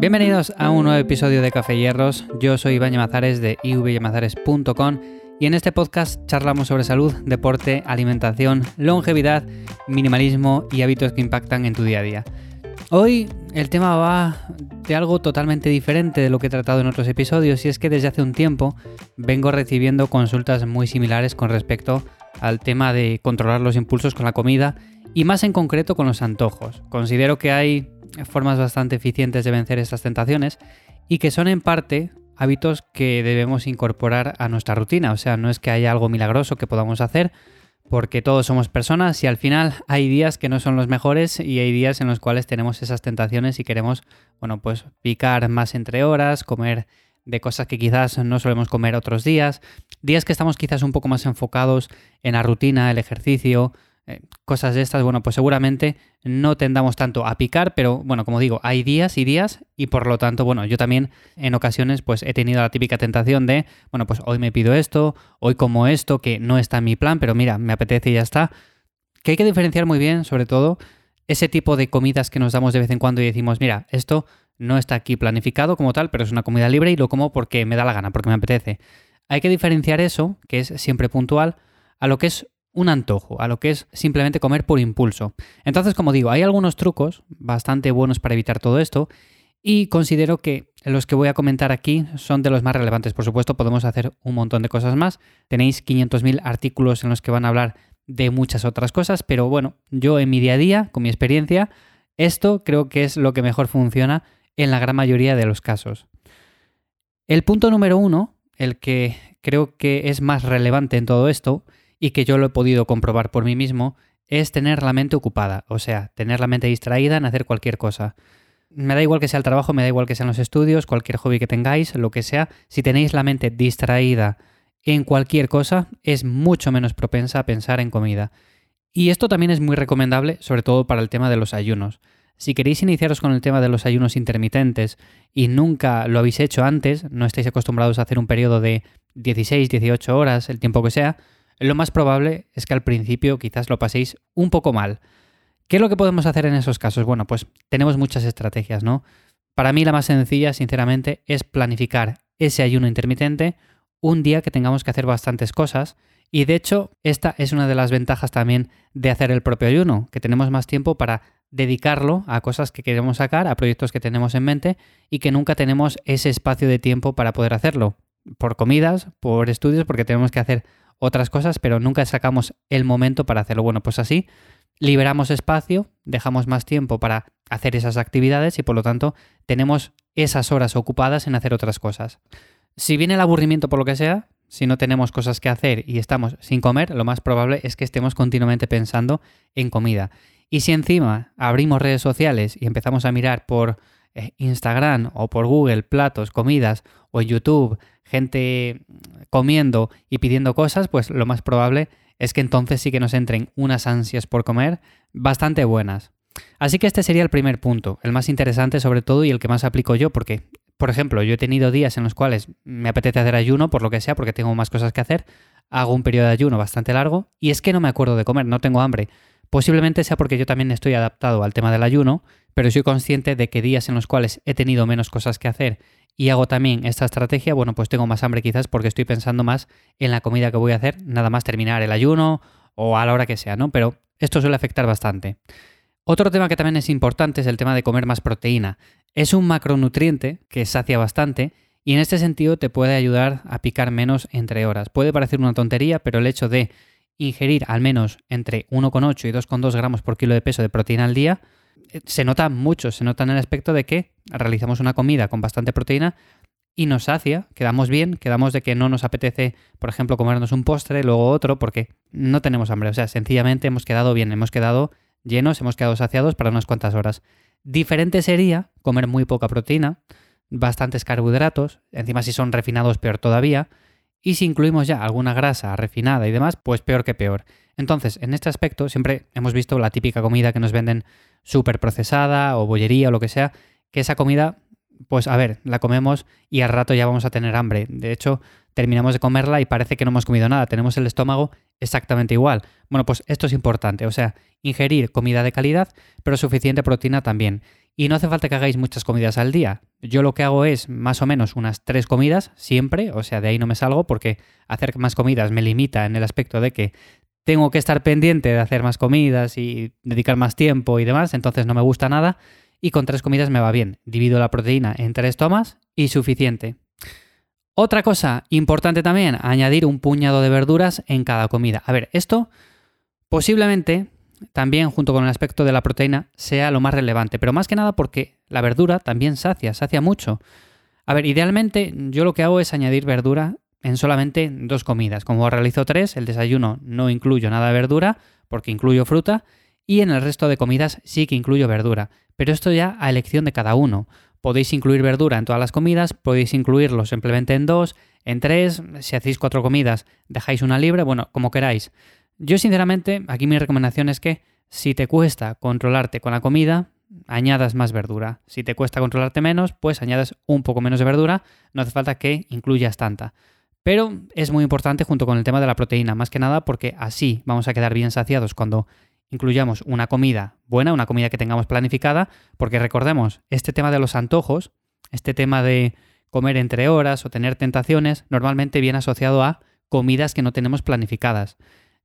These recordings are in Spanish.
Bienvenidos a un nuevo episodio de Café Hierros. Yo soy Iván Yamazares de ivyamazares.com y en este podcast charlamos sobre salud, deporte, alimentación, longevidad, minimalismo y hábitos que impactan en tu día a día. Hoy el tema va de algo totalmente diferente de lo que he tratado en otros episodios y es que desde hace un tiempo vengo recibiendo consultas muy similares con respecto al tema de controlar los impulsos con la comida y más en concreto con los antojos. Considero que hay formas bastante eficientes de vencer estas tentaciones y que son en parte hábitos que debemos incorporar a nuestra rutina. O sea, no es que haya algo milagroso que podamos hacer, porque todos somos personas y al final hay días que no son los mejores y hay días en los cuales tenemos esas tentaciones y queremos, bueno, pues picar más entre horas, comer de cosas que quizás no solemos comer otros días, días que estamos quizás un poco más enfocados en la rutina, el ejercicio, eh, cosas de estas, bueno, pues seguramente no tendamos tanto a picar, pero bueno, como digo, hay días y días y por lo tanto, bueno, yo también en ocasiones pues he tenido la típica tentación de, bueno, pues hoy me pido esto, hoy como esto, que no está en mi plan, pero mira, me apetece y ya está. Que hay que diferenciar muy bien, sobre todo, ese tipo de comidas que nos damos de vez en cuando y decimos, mira, esto no está aquí planificado como tal, pero es una comida libre y lo como porque me da la gana, porque me apetece. Hay que diferenciar eso, que es siempre puntual, a lo que es un antojo, a lo que es simplemente comer por impulso. Entonces, como digo, hay algunos trucos bastante buenos para evitar todo esto y considero que los que voy a comentar aquí son de los más relevantes. Por supuesto, podemos hacer un montón de cosas más. Tenéis 500.000 artículos en los que van a hablar de muchas otras cosas, pero bueno, yo en mi día a día, con mi experiencia, esto creo que es lo que mejor funciona en la gran mayoría de los casos. El punto número uno, el que creo que es más relevante en todo esto, y que yo lo he podido comprobar por mí mismo, es tener la mente ocupada, o sea, tener la mente distraída en hacer cualquier cosa. Me da igual que sea el trabajo, me da igual que sean los estudios, cualquier hobby que tengáis, lo que sea, si tenéis la mente distraída en cualquier cosa, es mucho menos propensa a pensar en comida. Y esto también es muy recomendable, sobre todo para el tema de los ayunos. Si queréis iniciaros con el tema de los ayunos intermitentes y nunca lo habéis hecho antes, no estáis acostumbrados a hacer un periodo de 16, 18 horas, el tiempo que sea, lo más probable es que al principio quizás lo paséis un poco mal. ¿Qué es lo que podemos hacer en esos casos? Bueno, pues tenemos muchas estrategias, ¿no? Para mí la más sencilla, sinceramente, es planificar ese ayuno intermitente un día que tengamos que hacer bastantes cosas. Y de hecho, esta es una de las ventajas también de hacer el propio ayuno, que tenemos más tiempo para dedicarlo a cosas que queremos sacar, a proyectos que tenemos en mente y que nunca tenemos ese espacio de tiempo para poder hacerlo. Por comidas, por estudios, porque tenemos que hacer otras cosas, pero nunca sacamos el momento para hacerlo. Bueno, pues así liberamos espacio, dejamos más tiempo para hacer esas actividades y por lo tanto tenemos esas horas ocupadas en hacer otras cosas. Si viene el aburrimiento por lo que sea, si no tenemos cosas que hacer y estamos sin comer, lo más probable es que estemos continuamente pensando en comida. Y si encima abrimos redes sociales y empezamos a mirar por eh, Instagram o por Google platos, comidas o YouTube, gente comiendo y pidiendo cosas, pues lo más probable es que entonces sí que nos entren unas ansias por comer bastante buenas. Así que este sería el primer punto, el más interesante sobre todo y el que más aplico yo, porque, por ejemplo, yo he tenido días en los cuales me apetece hacer ayuno, por lo que sea, porque tengo más cosas que hacer, hago un periodo de ayuno bastante largo y es que no me acuerdo de comer, no tengo hambre. Posiblemente sea porque yo también estoy adaptado al tema del ayuno, pero soy consciente de que días en los cuales he tenido menos cosas que hacer y hago también esta estrategia, bueno, pues tengo más hambre quizás porque estoy pensando más en la comida que voy a hacer, nada más terminar el ayuno o a la hora que sea, ¿no? Pero esto suele afectar bastante. Otro tema que también es importante es el tema de comer más proteína. Es un macronutriente que sacia bastante y en este sentido te puede ayudar a picar menos entre horas. Puede parecer una tontería, pero el hecho de ingerir al menos entre 1,8 y 2,2 gramos por kilo de peso de proteína al día se nota mucho, se nota en el aspecto de que realizamos una comida con bastante proteína y nos sacia, quedamos bien, quedamos de que no nos apetece, por ejemplo, comernos un postre, luego otro, porque no tenemos hambre. O sea, sencillamente hemos quedado bien, hemos quedado llenos, hemos quedado saciados para unas cuantas horas. Diferente sería comer muy poca proteína, bastantes carbohidratos, encima si son refinados peor todavía, y si incluimos ya alguna grasa refinada y demás, pues peor que peor. Entonces, en este aspecto siempre hemos visto la típica comida que nos venden súper procesada o bollería o lo que sea, que esa comida, pues a ver, la comemos y al rato ya vamos a tener hambre. De hecho, terminamos de comerla y parece que no hemos comido nada, tenemos el estómago exactamente igual. Bueno, pues esto es importante, o sea, ingerir comida de calidad, pero suficiente proteína también. Y no hace falta que hagáis muchas comidas al día. Yo lo que hago es más o menos unas tres comidas siempre, o sea, de ahí no me salgo porque hacer más comidas me limita en el aspecto de que tengo que estar pendiente de hacer más comidas y dedicar más tiempo y demás, entonces no me gusta nada. Y con tres comidas me va bien. Divido la proteína en tres tomas y suficiente. Otra cosa importante también, añadir un puñado de verduras en cada comida. A ver, esto posiblemente también junto con el aspecto de la proteína sea lo más relevante, pero más que nada porque la verdura también sacia, sacia mucho. A ver, idealmente yo lo que hago es añadir verdura en solamente dos comidas. Como realizo tres, el desayuno no incluyo nada de verdura porque incluyo fruta y en el resto de comidas sí que incluyo verdura. Pero esto ya a elección de cada uno. Podéis incluir verdura en todas las comidas, podéis incluirlo simplemente en dos, en tres, si hacéis cuatro comidas dejáis una libre, bueno, como queráis. Yo sinceramente, aquí mi recomendación es que si te cuesta controlarte con la comida, añadas más verdura. Si te cuesta controlarte menos, pues añadas un poco menos de verdura, no hace falta que incluyas tanta. Pero es muy importante junto con el tema de la proteína, más que nada porque así vamos a quedar bien saciados cuando incluyamos una comida buena, una comida que tengamos planificada, porque recordemos, este tema de los antojos, este tema de comer entre horas o tener tentaciones, normalmente viene asociado a comidas que no tenemos planificadas.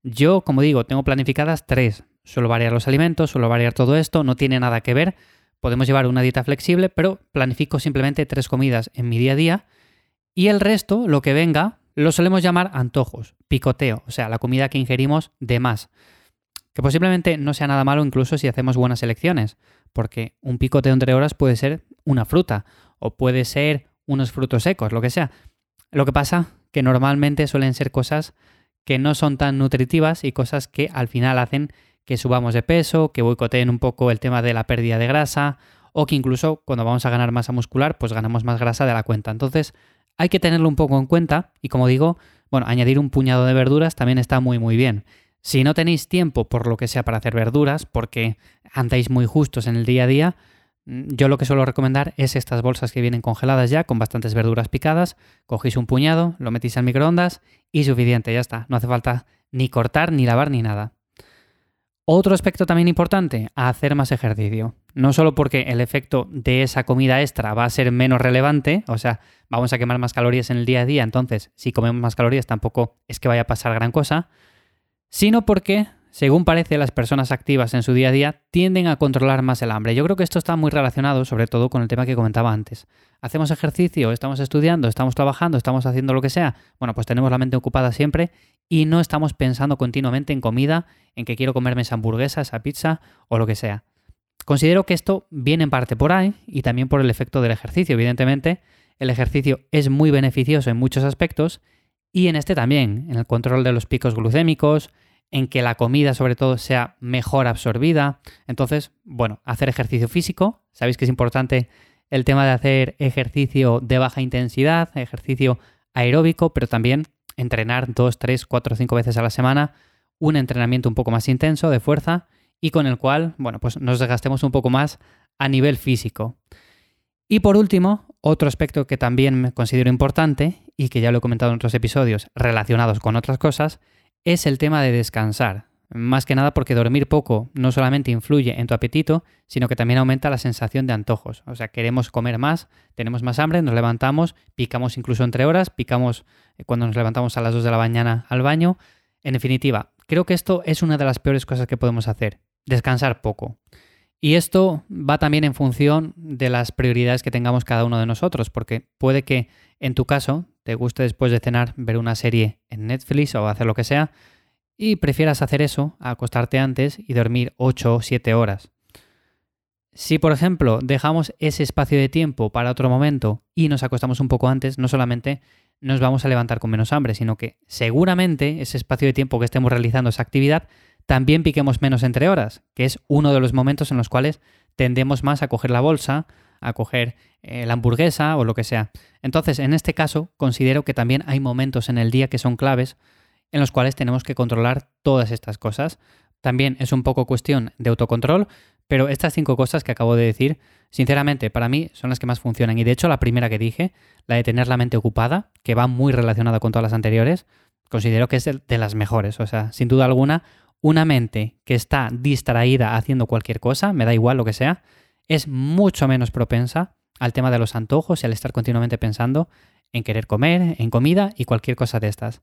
Yo, como digo, tengo planificadas tres. Suelo variar los alimentos, suelo variar todo esto, no tiene nada que ver. Podemos llevar una dieta flexible, pero planifico simplemente tres comidas en mi día a día. Y el resto, lo que venga, lo solemos llamar antojos, picoteo, o sea, la comida que ingerimos de más. Que posiblemente no sea nada malo incluso si hacemos buenas elecciones, porque un picoteo entre horas puede ser una fruta o puede ser unos frutos secos, lo que sea. Lo que pasa que normalmente suelen ser cosas que no son tan nutritivas y cosas que al final hacen que subamos de peso, que boicoteen un poco el tema de la pérdida de grasa o que incluso cuando vamos a ganar masa muscular pues ganamos más grasa de la cuenta. Entonces hay que tenerlo un poco en cuenta y como digo, bueno, añadir un puñado de verduras también está muy muy bien. Si no tenéis tiempo por lo que sea para hacer verduras, porque andáis muy justos en el día a día, Mm, yo lo que suelo recomendar es estas bolsas que vienen congeladas ya, con bastantes verduras picadas. Cogéis un puñado, lo metís al microondas y suficiente, ya está. No hace falta ni cortar, ni lavar, ni nada. Otro aspecto también importante, hacer más ejercicio. No solo porque el efecto de esa comida extra va a ser menos relevante, o sea, vamos a quemar más calorías en el día a día, entonces si comemos más calorías tampoco es que vaya a pasar gran cosa, sino porque según parece, las personas activas en su día a día tienden a controlar más el hambre. Yo creo que esto está muy relacionado, sobre todo con el tema que comentaba antes. Hacemos ejercicio, estamos estudiando, estamos trabajando, estamos haciendo lo que sea. Bueno, pues tenemos la mente ocupada siempre y no estamos pensando continuamente en comida, en que quiero comerme esa hamburguesa, esa pizza o lo que sea. Considero que esto viene en parte por ahí y también por el efecto del ejercicio. Evidentemente, el ejercicio es muy beneficioso en muchos aspectos y en este también, en el control de los picos glucémicos, en que la comida sobre todo sea mejor absorbida. Entonces, bueno, hacer ejercicio físico, sabéis que es importante el tema de hacer ejercicio de baja intensidad, ejercicio aeróbico, pero también entrenar dos, tres, cuatro, cinco veces a la semana, un entrenamiento un poco más intenso de fuerza y con el cual, bueno, pues nos desgastemos un poco más a nivel físico. Y por último, otro aspecto que también me considero importante y que ya lo he comentado en otros episodios relacionados con otras cosas, es el tema de descansar. Más que nada porque dormir poco no solamente influye en tu apetito, sino que también aumenta la sensación de antojos. O sea, queremos comer más, tenemos más hambre, nos levantamos, picamos incluso entre horas, picamos eh, cuando nos levantamos a las 2 de la mañana al baño. En definitiva, creo que esto es una de las peores cosas que podemos hacer, descansar poco. Y esto va también en función de las prioridades que tengamos cada uno de nosotros, porque puede que en tu caso te guste después de cenar ver una serie en Netflix o hacer lo que sea, y prefieras hacer eso a acostarte antes y dormir 8 o 7 horas. Si, por ejemplo, dejamos ese espacio de tiempo para otro momento y nos acostamos un poco antes, no solamente nos vamos a levantar con menos hambre, sino que seguramente ese espacio de tiempo que estemos realizando esa actividad también piquemos menos entre horas, que es uno de los momentos en los cuales tendemos más a coger la bolsa, a coger eh, la hamburguesa o lo que sea. Entonces, en este caso, considero que también hay momentos en el día que son claves en los cuales tenemos que controlar todas estas cosas. También es un poco cuestión de autocontrol, pero estas cinco cosas que acabo de decir, sinceramente, para mí son las que más funcionan. Y de hecho, la primera que dije, la de tener la mente ocupada, que va muy relacionada con todas las anteriores, considero que es de las mejores. O sea, sin duda alguna, una mente que está distraída haciendo cualquier cosa, me da igual lo que sea, es mucho menos propensa al tema de los antojos y al estar continuamente pensando en querer comer, en comida y cualquier cosa de estas.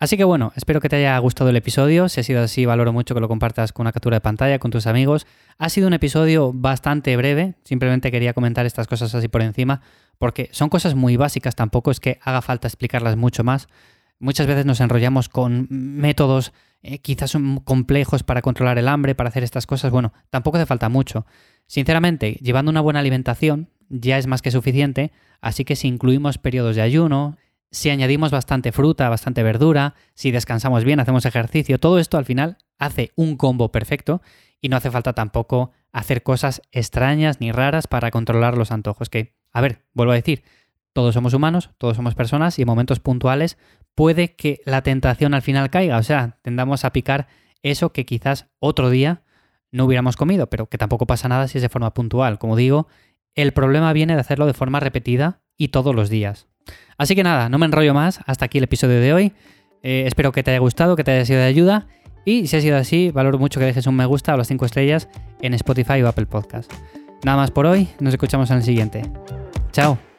Así que bueno, espero que te haya gustado el episodio. Si ha sido así, valoro mucho que lo compartas con una captura de pantalla con tus amigos. Ha sido un episodio bastante breve, simplemente quería comentar estas cosas así por encima, porque son cosas muy básicas, tampoco es que haga falta explicarlas mucho más. Muchas veces nos enrollamos con métodos eh, quizás complejos para controlar el hambre, para hacer estas cosas. Bueno, tampoco hace falta mucho. Sinceramente, llevando una buena alimentación ya es más que suficiente, así que si incluimos periodos de ayuno, si añadimos bastante fruta, bastante verdura, si descansamos bien, hacemos ejercicio, todo esto al final hace un combo perfecto y no hace falta tampoco hacer cosas extrañas ni raras para controlar los antojos. Que, a ver, vuelvo a decir, todos somos humanos, todos somos personas y en momentos puntuales puede que la tentación al final caiga, o sea, tendamos a picar eso que quizás otro día no hubiéramos comido, pero que tampoco pasa nada si es de forma puntual. Como digo, el problema viene de hacerlo de forma repetida y todos los días. Así que nada, no me enrollo más, hasta aquí el episodio de hoy. Eh, espero que te haya gustado, que te haya sido de ayuda. Y si ha sido así, valoro mucho que dejes un me gusta o las 5 estrellas en Spotify o Apple Podcast. Nada más por hoy, nos escuchamos en el siguiente. Chao.